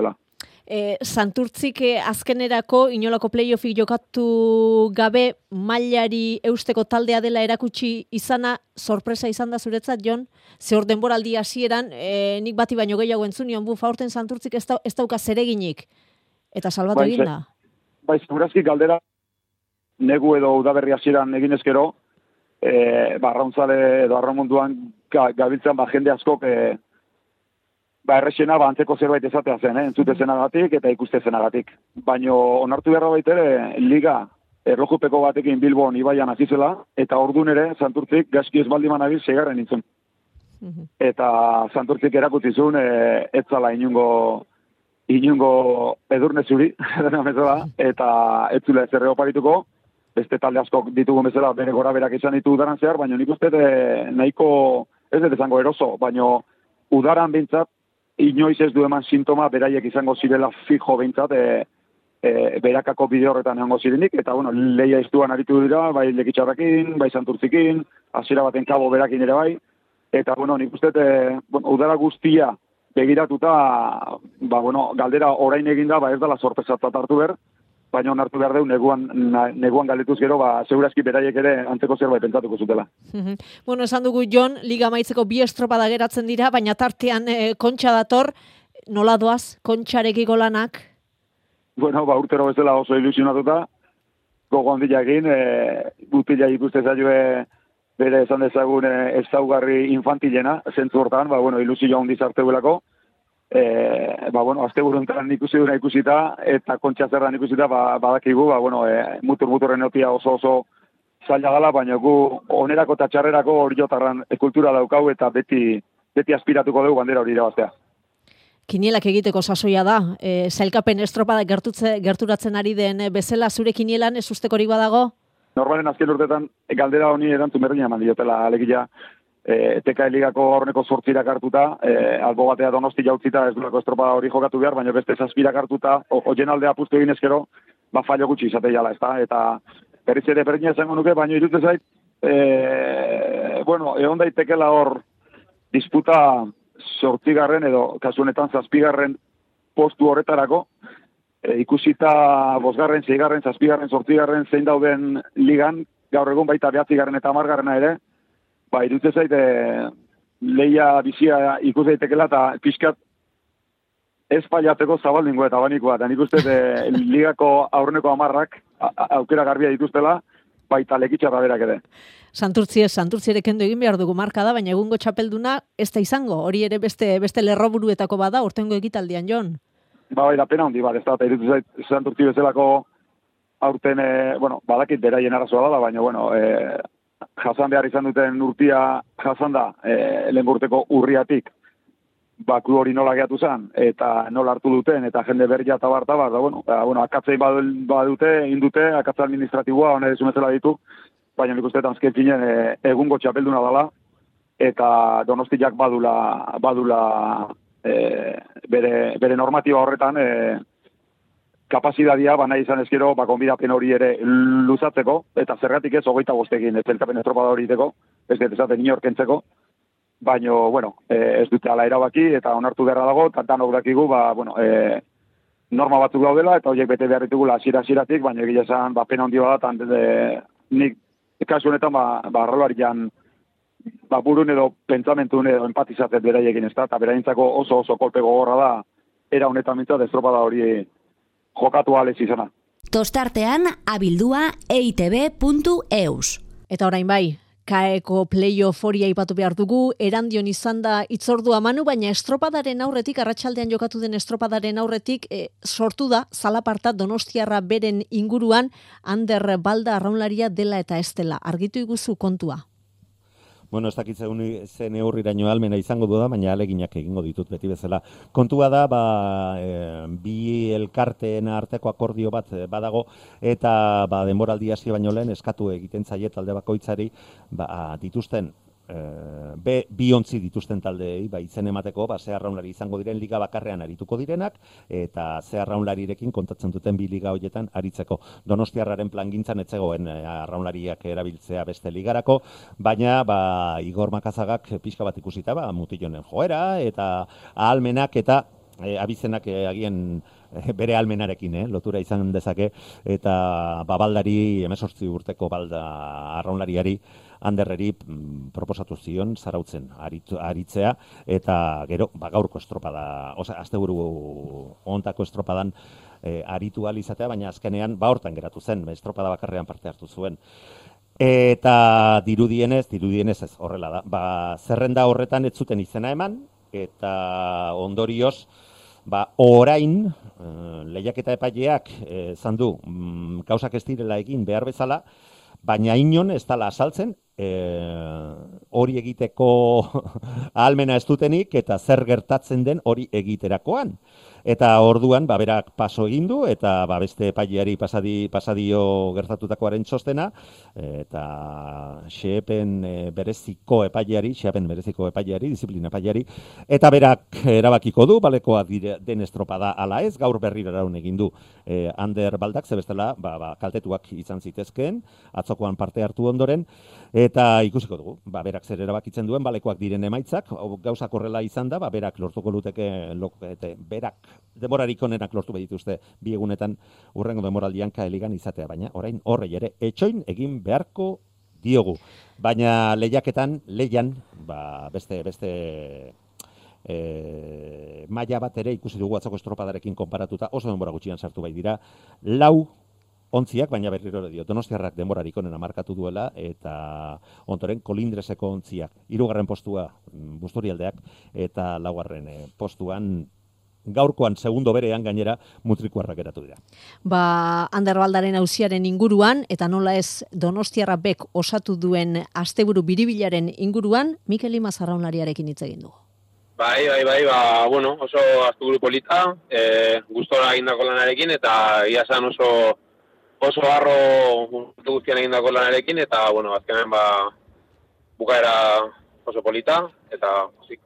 E, Santurtzik eh, azkenerako inolako playoffik jokatu gabe mailari eusteko taldea dela erakutsi izana sorpresa izan da zuretzat, Jon? Ze hor denboraldi hasieran e, nik bati baino gehiago entzunion, buf, aurten Santurtzik ez, da, ez dauka zereginik. Eta salbatu Bai, egin da. Bai, segurazki galdera negu edo udaberri hasieran egin ezkero, e, ba, arrauntzale edo arramunduan ga, gabiltzen ba, jende askok e, ba, errexena ba, antzeko zerbait ezatea zen, eh? entzute zenagatik eta ikuste zenagatik. Baino onartu beharra baitere, liga erlojupeko batekin Bilbon ibaian hasi zela, eta ordun ere, santurtzik, gaski ez baldin manabil, segarren nintzen. Eta santurtzik erakutsi zuen, e, ez zala inungo, inungo edurne zuri, bezala, eta ez zula ez erre oparituko, beste talde askok ditugun bezala bere gora berak izan ditu udaran zehar, baina nik uste de, nahiko, ez dut izango eroso, baina udaran bintzat, inoiz ez du eman sintoma beraiek izango zirela fijo bintzat, e, e, berakako bide horretan egongo zirenik, eta bueno, leia iztuan aritu dira, bai lekitxarrakin, bai santurtzikin, hasiera baten kabo berakin ere bai, eta bueno, nik uste, e, bueno, udara guztia begiratuta, ba, bueno, galdera orain eginda, ba ez dela sorpresatzat hartu ber, baina onartu behar deu, neguan, na, neguan galdetuz gero, ba, segurazki beraiek ere antzeko zerbait pentsatuko zutela. Mhm. bueno, esan dugu Jon, liga maitzeko bi estropada geratzen dira, baina tartean e, kontxa dator, nola doaz, kontxarekiko lanak? Bueno, ba, urtero bezala oso ilusionatuta, gogo handia egin, e, gutila ikuste zaioe bere esan dezagun e, ezaugarri infantilena, zentzu hortan, ba, bueno, ilusio handi zarteuelako, e, ba, bueno, azte buruntan ikusi duna ikusita, eta kontxa zerran ikusita, ba, badakigu, ba, bueno, e, mutur-muturren otia oso oso zaila gala, baina gu onerako eta txarrerako hori jotarran kultura daukau, eta beti, beti aspiratuko dugu bandera hori irabaztea. Kinielak egiteko sasoia da. E, zailkapen estropada gertutze, gerturatzen ari den e, bezala zure kinielan ez ustekorik badago? Normalen azken urtetan e, galdera honi erantzun berdina eman diotela alegia e, TK ligako horneko sortzirak hartuta, e, albo batea donosti jautzita ez duelako estropada hori jokatu behar, baina beste zazpirak hartuta, oien aldea puztu egin ezkero, ba fallo gutxi izate jala, ezta? Eta berriz ere berdina izango nuke, baina irutze zait, e, bueno, egon daitekela hor disputa sortzigarren edo kasu honetan zazpigarren postu horretarako, e, ikusita bosgarren, zeigarren, zazpigarren, sortzigarren zein dauden ligan, gaur egun baita behatzigarren eta amargarrena ere, ba, irutze zaite leia bizia ikus daitekela eta pixkat ez paiatzeko zabaldingo eta banikoa. Eta nik uste e, ligako aurreneko amarrak a- a- aukera garbia dituztela, baita lekitxarra berak ere. Santurtzi ez, santurtzi ere kendu egin behar dugu marka da, baina egungo txapelduna ez da izango. Hori ere beste beste lerroburuetako bada, urtengo ekitaldian, Jon. Ba, bai, da pena handi bat, ez da, eta irutu zait, santurtzi bezalako aurten, e, bueno, badakit beraien arazoa dela, baina, bueno, e, jasan behar izan duten urtia jasan da, e, lehen urteko urriatik, baku hori nola gehiatu zen, eta nola hartu duten, eta jende berria eta barta bat, da, bueno, ba, bueno akatzei badu- badute, indute, akatze administratiboa, hone zumezela ditu, baina nik uste eta azken finen, e, egungo txapelduna dela, eta donostiak badula, badula e, bere, bere normatiba horretan e, kapasidadia bana izan ezkero ba, konbidapen hori ere luzatzeko, eta zergatik ez hogeita bostekin, ez estropada hori iteko, ez dut esaten inorkentzeko, baino, bueno, e, ez dute ala erabaki, eta onartu beharra dago, eta danok dakigu, ba, bueno, e, norma batzuk daudela, eta horiek bete behar ditugula hasiera hasieratik baina egia esan, ba, pena handi bat, de, nik kasu honetan, ba, ba arrolarian, ba, burun edo pentsamentun edo empatizatzen beraiekin ez da, eta beraientzako oso oso kolpe gogorra da, era honetan mintzat estropada hori jokatu alez izana. Tostartean abildua eitb.eus. Eta orain bai, kaeko playoff hori aipatu behar dugu, erandion izan da itzordua manu, baina estropadaren aurretik, arratsaldean jokatu den estropadaren aurretik, e, sortu da, zalaparta donostiarra beren inguruan, Ander Balda arraunlaria dela eta ez dela. Argitu iguzu kontua. Bueno, ez dakit zen neurriraino almena izango du da, baina aleginak egingo ditut beti bezala. Kontua da, ba, e, bi elkarteen arteko akordio bat eh, badago, eta ba, denboraldi hasi baino lehen eskatu egiten zaie talde bakoitzari ba, dituzten e, be, bi ontzi dituzten taldeei ba, izen emateko, ba, ze arraunlari izango diren liga bakarrean arituko direnak, eta ze arraunlarirekin kontatzen duten bi liga hoietan aritzeko. Donostiarraren plangintzan etzegoen e, arraunlariak erabiltzea beste ligarako, baina ba, Igor Makazagak pixka bat ikusita, ba, mutilonen joera, eta ahalmenak eta e, abizenak e, agian e, bere almenarekin, eh, lotura izan dezake, eta babaldari, emesortzi urteko balda arraunlariari, handerreri mm, proposatu zion zarautzen aritu, aritzea, eta gero, ba, gaurko estropada, oza, asteburu ontako estropadan e, aritu ahal izatea, baina azkenean, ba, hortan geratu zen, estropada bakarrean parte hartu zuen. Eta dirudienez, dirudienez ez horrela da. Ba, zerrenda horretan ez zuten izena eman, eta ondorioz, ba, orain, e, lehiaketa epaileak e, zandu, mm, gauzak ez direla egin behar bezala, baina inon ez dala asaltzen, e, hori egiteko ahalmena ez dutenik, eta zer gertatzen den hori egiterakoan. Eta orduan, ba, berak paso egin du, eta ba, beste epaileari pasadi, pasadio gertatutakoaren txostena, eta xepen e, bereziko epaileari, xepen bereziko epaileari, disiplina epaileari, eta berak erabakiko du, balekoa dire, den estropada ala ez, gaur berriro eraun egin du. E, Ander Baldak, zebestela, ba, ba, kaltetuak izan zitezkeen, atzokoan parte hartu ondoren, eta ikusiko dugu, ba, berak zer erabakitzen duen, balekoak diren emaitzak, gauzak horrela izan da, ba, berak lortuko luteke, lokete, berak demorarik onenak lortu behituzte bi egunetan urrengo demoraldian kaeligan izatea, baina orain horrei ere etxoin egin beharko diogu. Baina lehiaketan, leian, ba, beste, beste e, maila bat ere ikusi dugu atzoko estropadarekin konparatuta oso denbora gutxian sartu bai dira, lau ontziak, baina berriro dio, donostiarrak denborarik onena markatu duela, eta ontoren kolindreseko ontziak, hirugarren postua mm, busturialdeak, eta laugarren eh, postuan gaurkoan segundo berean gainera mutrikuarrak eratu dira. Ba, Anderbaldaren auziaren inguruan, eta nola ez Donostiarra bek osatu duen asteburu biribilaren inguruan, Mikel Imaz arraunlariarekin hitz egin dugu. Bai, bai, bai, ba, bueno, oso asteburu polita, e, gustora egindako lanarekin, eta ia esan oso oso harro guztian egindako lanarekin, eta, bueno, azkenean, ba, bukaera oso polita, eta, zik,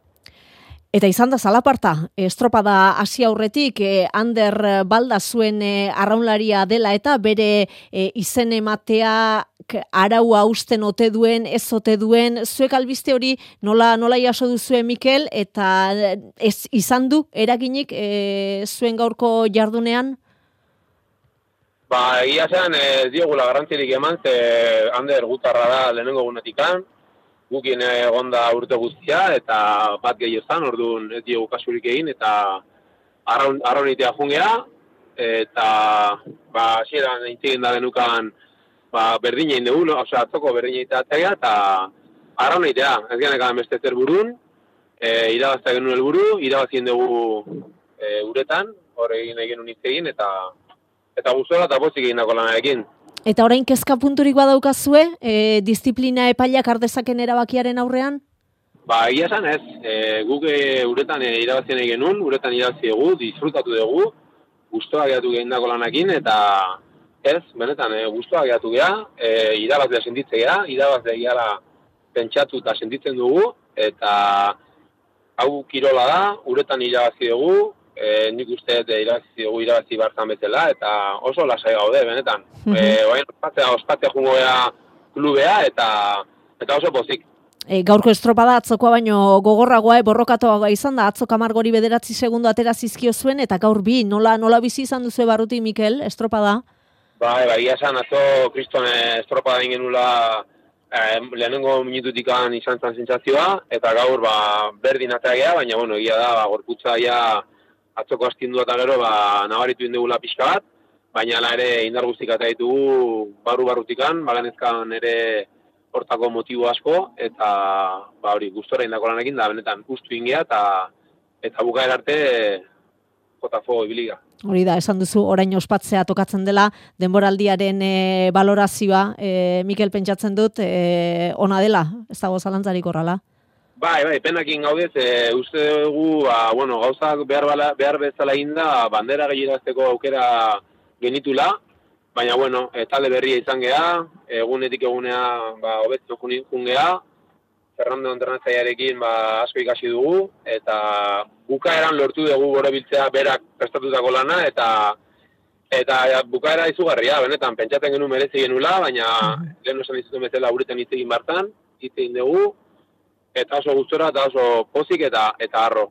Eta izan da zalaparta, estropada hasi aurretik, eh, Ander Balda zuen eh, arraunlaria dela eta bere eh, izen ematea araua usten ote duen, ez ote duen, zuek albiste hori nola, nola jaso duzue Mikel, eta eh, ez izan du eraginik eh, zuen gaurko jardunean? Ba, egia zen, ez diogula garrantzirik eman, ze Ander gutarra da lehenengo egunetikan, gukin egonda urte guztia, eta bat gehi ezan, orduan ez diogu kasurik egin, eta arraun, arraunitea jungea, eta ba, xeran egin da denukan ba, berdin egin dugu, no? atzoko berdin egin eta arraunitea, ez genek beste zer burun, e, irabazta genuen helburu, irabazien dugu e, uretan, hor egin egin unitz egin, eta eta guztora eta pozik egin dako lanarekin. Eta orain kezka punturik badaukazue, e, disiplina epailak ardezaken erabakiaren aurrean? Ba, egia esan ez, e, guk e, uretan e, irabazien egin nun, uretan irabazi dugu, disfrutatu dugu, guztua gehiatu gehin dako lanakin, eta ez, benetan, e, guztua gehiatu geha, e, irabazia sentitzen geha, irabazia gehala pentsatu eta sentitzen dugu, eta hau kirola da, uretan irabazi dugu, e, nik uste e, irabazi dugu irabazi bartan betela, eta oso lasai gaude, benetan. Mm -hmm. e, oain, ospatzea, ospatzea jungo klubea, eta, eta oso pozik. E, gaurko estropada atzokoa baino gogorragoa, e, borrokatoa izan da, atzok amargori bederatzi segundo atera zizkio zuen, eta gaur bi, nola, nola bizi izan duzu baruti, Mikel, estropada? Ba, eba, ia esan, atzo kriston estropada ingenula, Eh, lehenengo minututik izan zan zentzazioa, eta gaur ba, berdin atzea baina bueno, egia da, ba, gorputza ja atzoko astindua eta gero ba, nabaritu indegula pixka bat, baina ala ere indar guztik atzea ditugu barru-barrutikan, baganezkan ere hortako motibo asko, eta ba, hori gustora indako lanekin da, benetan ustu ingea, eta, eta bukaer arte jotafo ibiliga. Hori da, esan duzu orain ospatzea tokatzen dela, denboraldiaren e, balorazioa, e, Mikel pentsatzen dut, e, ona dela, ez dago zalantzarik horrela? Bai, bai, penakin gaudez, e, uste dugu, ba, bueno, gauzak behar, bala, behar bezala inda, bandera gehiagazteko aukera genitula, baina, bueno, e, talde berria izan geha, egunetik egunea, ba, hobetzen jun geha, Fernando entrenatzaiarekin ba, asko ikasi dugu, eta bukaeran lortu dugu gore biltzea berak prestatutako lana, eta eta ja, bukaera izugarria, benetan, pentsatzen genuen merezi genula, baina mm. lehen esan izuten bezala uriten hitz egin bartan, hitz egin dugu, eta oso gustora eta oso pozik eta eta arro.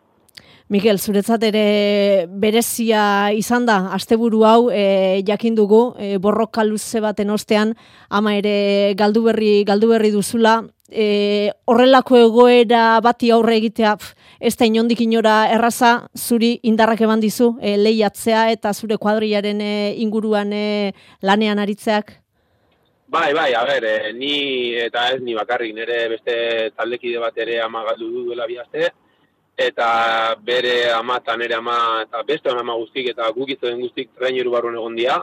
Mikel, zuretzat ere berezia izan da, asteburu hau e, jakin dugu, e, borroka luze baten ostean, ama ere galdu berri, galdu berri duzula, e, horrelako egoera bati aurre egitea, ez da inondik inora erraza, zuri indarrak eman dizu, e, lehiatzea eta zure kuadriaren e, inguruan e, lanean aritzeak? Bai, bai, a ber, e, ni eta ez ni bakarrik, nire beste taldekide bat ere ama galdu du duela bihazte, eta bere ama eta nire ama eta beste ama guztik eta gukizu den guztik traineru barruan egon dia,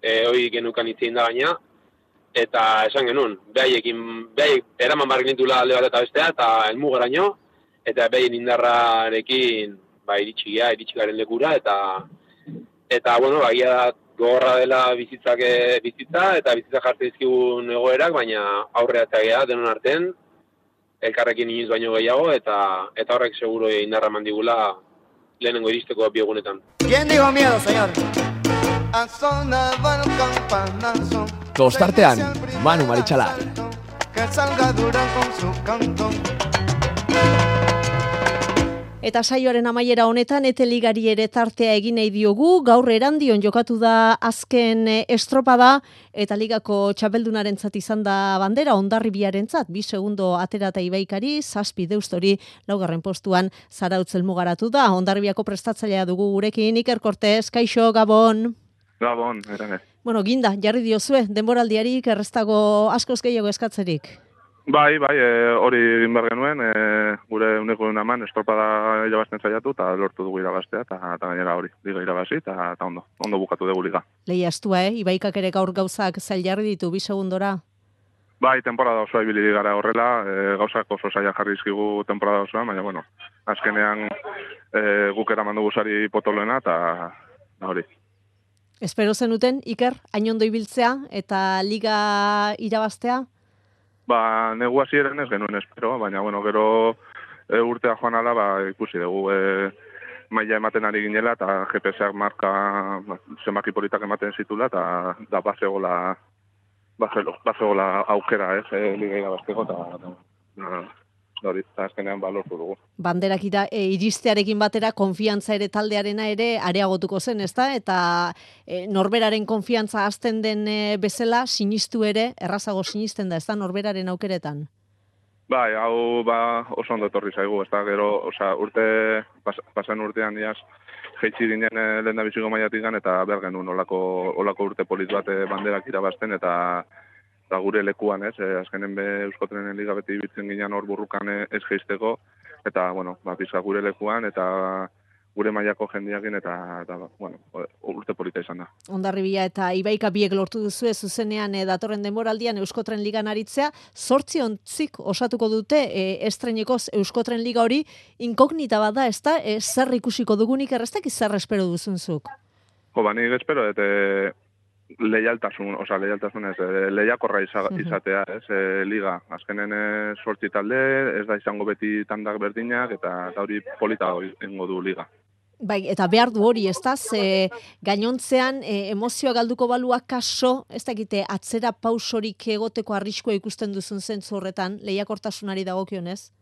e, hoi genukan itzein da baina, eta esan genuen, behaiekin, behaik eraman barrik nintula alde bat eta bestea, eta elmu garaino, eta behaien indarrarekin, ba, iritsi gara, iritsi garen lekura, eta, eta, bueno, ba, da, gogorra dela bizitzak bizitza, eta bizitza jartzen dizkigun egoerak, baina aurreatzea geha, denon arten, elkarrekin inoiz baino gehiago eta eta horrek seguro indarra mandigula lehenengo iristeko biegunetan. ¿Quién dijo miedo, señor? Tostartean, Manu Marichalar. Que salga Durán con su canto. Eta saioaren amaiera honetan eteligari ere tartea egin nahi diogu, gaur erandion jokatu da azken eh, estropada eta ligako txapeldunaren zat izan da bandera ondarri biaren zat, bi segundo atera eta ibaikari, zazpi deustori laugarren postuan zara utzel mugaratu da, ondarri biako prestatzailea dugu gurekin, Iker Kortez, Kaixo, Gabon. Gabon, erane. Bueno, ginda, jarri diozue, denboraldiarik errestago askoz gehiago eskatzerik. Bai, bai, e, hori egin behar genuen, e, gure uneko eman estropada irabazten zaiatu, eta lortu dugu irabaztea, eta, eta gainera hori, liga irabazi, eta, eta ondo, ondo bukatu dugu liga. Lehi astua, eh? Ibaikak ere gaur gauzak zail jarri ditu, bi segundora? Bai, temporada osoa ibili gara horrela, e, gauzak oso zaila jarri izkigu temporada osoa, baina, bueno, azkenean e, guk eraman dugu zari potoloena, eta hori. Espero zenuten, Iker, hainondo ibiltzea, eta liga irabaztea? Ba, negu hasieran ez genuen espero, baina, bueno, gero e, urtea joan ala, ba, ikusi dugu, e, maila ematen ari ginela, eta GPS-ak marka ba, zenbaki politak ematen zitula, eta da bazegola, bazegola aukera, ez, e, ligeira bazteko, eta hori, eta azkenean balortu dugu. Banderak ira, e, iristearekin batera, konfiantza ere taldearena ere areagotuko zen, ezta? Eta e, norberaren konfiantza azten den e, bezala, sinistu ere, errazago sinisten da, ezta norberaren aukeretan? Bai, hau ba oso ondo etorri zaigu, ez da, gero, osea, urte, pas, pasan urtean iaz, jeitsi ginen eh, lehen da biziko maiatik eta behar genuen olako, olako urte polit bat eh, banderak irabazten, eta eta gure lekuan, ez, eh, azkenen be Euskotrenen liga beti ibitzen ginen hor burrukan eh, ez geisteko, eta, bueno, ba, pizka gure lekuan, eta gure mailako jendiakin, eta, eta bueno, urte polita izan da. Ondarribia eta Ibaika biek lortu duzu zuzenean e, datorren denboraldian Euskotren Ligan aritzea, sortzi ontzik osatuko dute e, estrenekoz Euskotren Liga hori inkognita bada, ez da, e, zer ikusiko dugunik erreztak izar espero duzunzuk? Jo, ba, nik espero, eta leialtasun, oza, leialtasun ez, e, lehiakorra iza, izatea, ez, e, liga. Azkenen sortzi talde, ez da izango beti tandak berdinak, eta, eta hori polita ingo du liga. Bai, eta behar du hori, ez da, ze gainontzean e, emozioa galduko balua kaso, ez dakite, atzera pausorik egoteko arriskoa ikusten duzun zentzu horretan, lehiakortasunari dagokionez?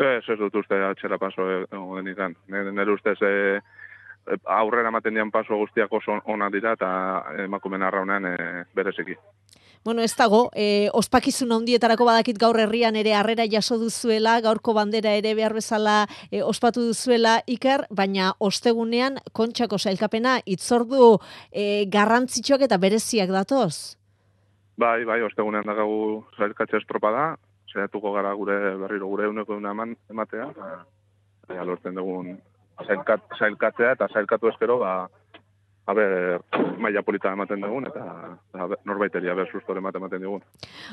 Ez, ez dut uste atzera paso egon denikan. Nere ustez, e, aurrera ematen dian paso guztiak oso ona dira eta emakumen arraunean e, bereziki. Bueno, ez dago, e, ospakizun handietarako badakit gaur herrian ere harrera jaso duzuela, gaurko bandera ere behar bezala e, ospatu duzuela iker, baina ostegunean kontxako sailkapena itzordu e, garrantzitsuak eta bereziak datoz? Bai, bai, ostegunean dagagu sailkatxe estropada, zehatuko gara gure berriro gure euneko eman ematea, eta lortzen dugun zailkat, zailkatzea eta zailkatu eskero, ba, haber, maila polita ematen dugun, eta norbaiteri haber sustore ematen dugun.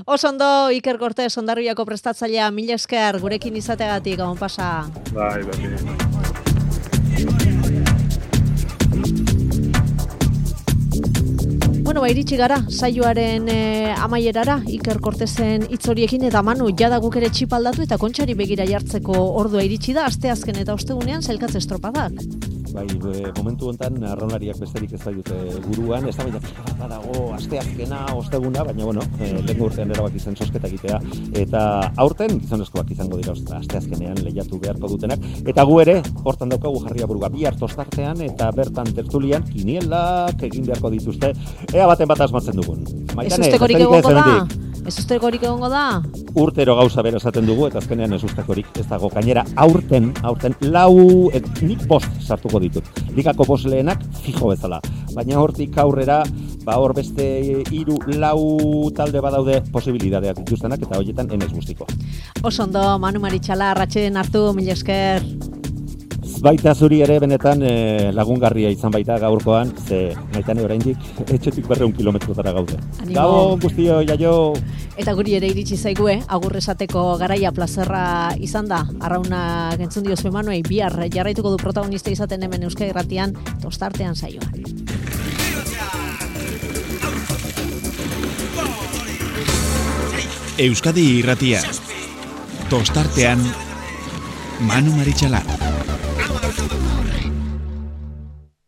Osondo, Iker Cortez, ondarriako prestatzailea, mila esker, gurekin izateagatik, gabon pasa. Bai, bai, Ba, iritsi gara, saioaren e, amaierara, Iker Kortezen itzoriekin, eta manu, jada guk ere txipaldatu eta kontxari begira jartzeko ordua iritsi da, asteazken eta ostegunean, zelkatze estropadak. Bai, e, momentu hontan arraunlariak besterik ez dute guruan, ez da baina pixka dago asteazkena, osteguna, baina bueno, e, lehen urtean erabak izan sosketa egitea, eta aurten gizonezkoak izango dira asteazkenean lehiatu beharko dutenak, eta gu ere, hortan daukagu jarria buruga, bi hartostartean, eta bertan tertulian, kinielak egin beharko dituzte, ea baten bat asmatzen dugun. Maitane, ez ustekorik egongo da? Ez ustekorik egongo da? Urtero gauza bera esaten dugu, eta azkenean ez ustekorik ez dago. Gainera, aurten, aurten, lau, et, nik bost sartuko ditut. Ligako bost lehenak, fijo bezala. Baina hortik aurrera, ba hor beste hiru lau talde badaude posibilidadeak dituztenak, eta horietan enez guztiko. Osondo, Manu Maritxala, ratxeden hartu, mil esker. Baita zuri ere benetan e, lagungarria izan baita gaurkoan, ze naitane oraindik etxetik berreun kilometrotara gaude. Gabo guztio, jaio! Eta guri ere iritsi zaigue, agur esateko garaia plazerra izan da, arrauna gentzun dio zuemanuei, bihar jarraituko du protagonista izaten hemen Euskadi Irratian, tostartean saioan. Euskadi Irratia, tostartean Manu Maritxalara.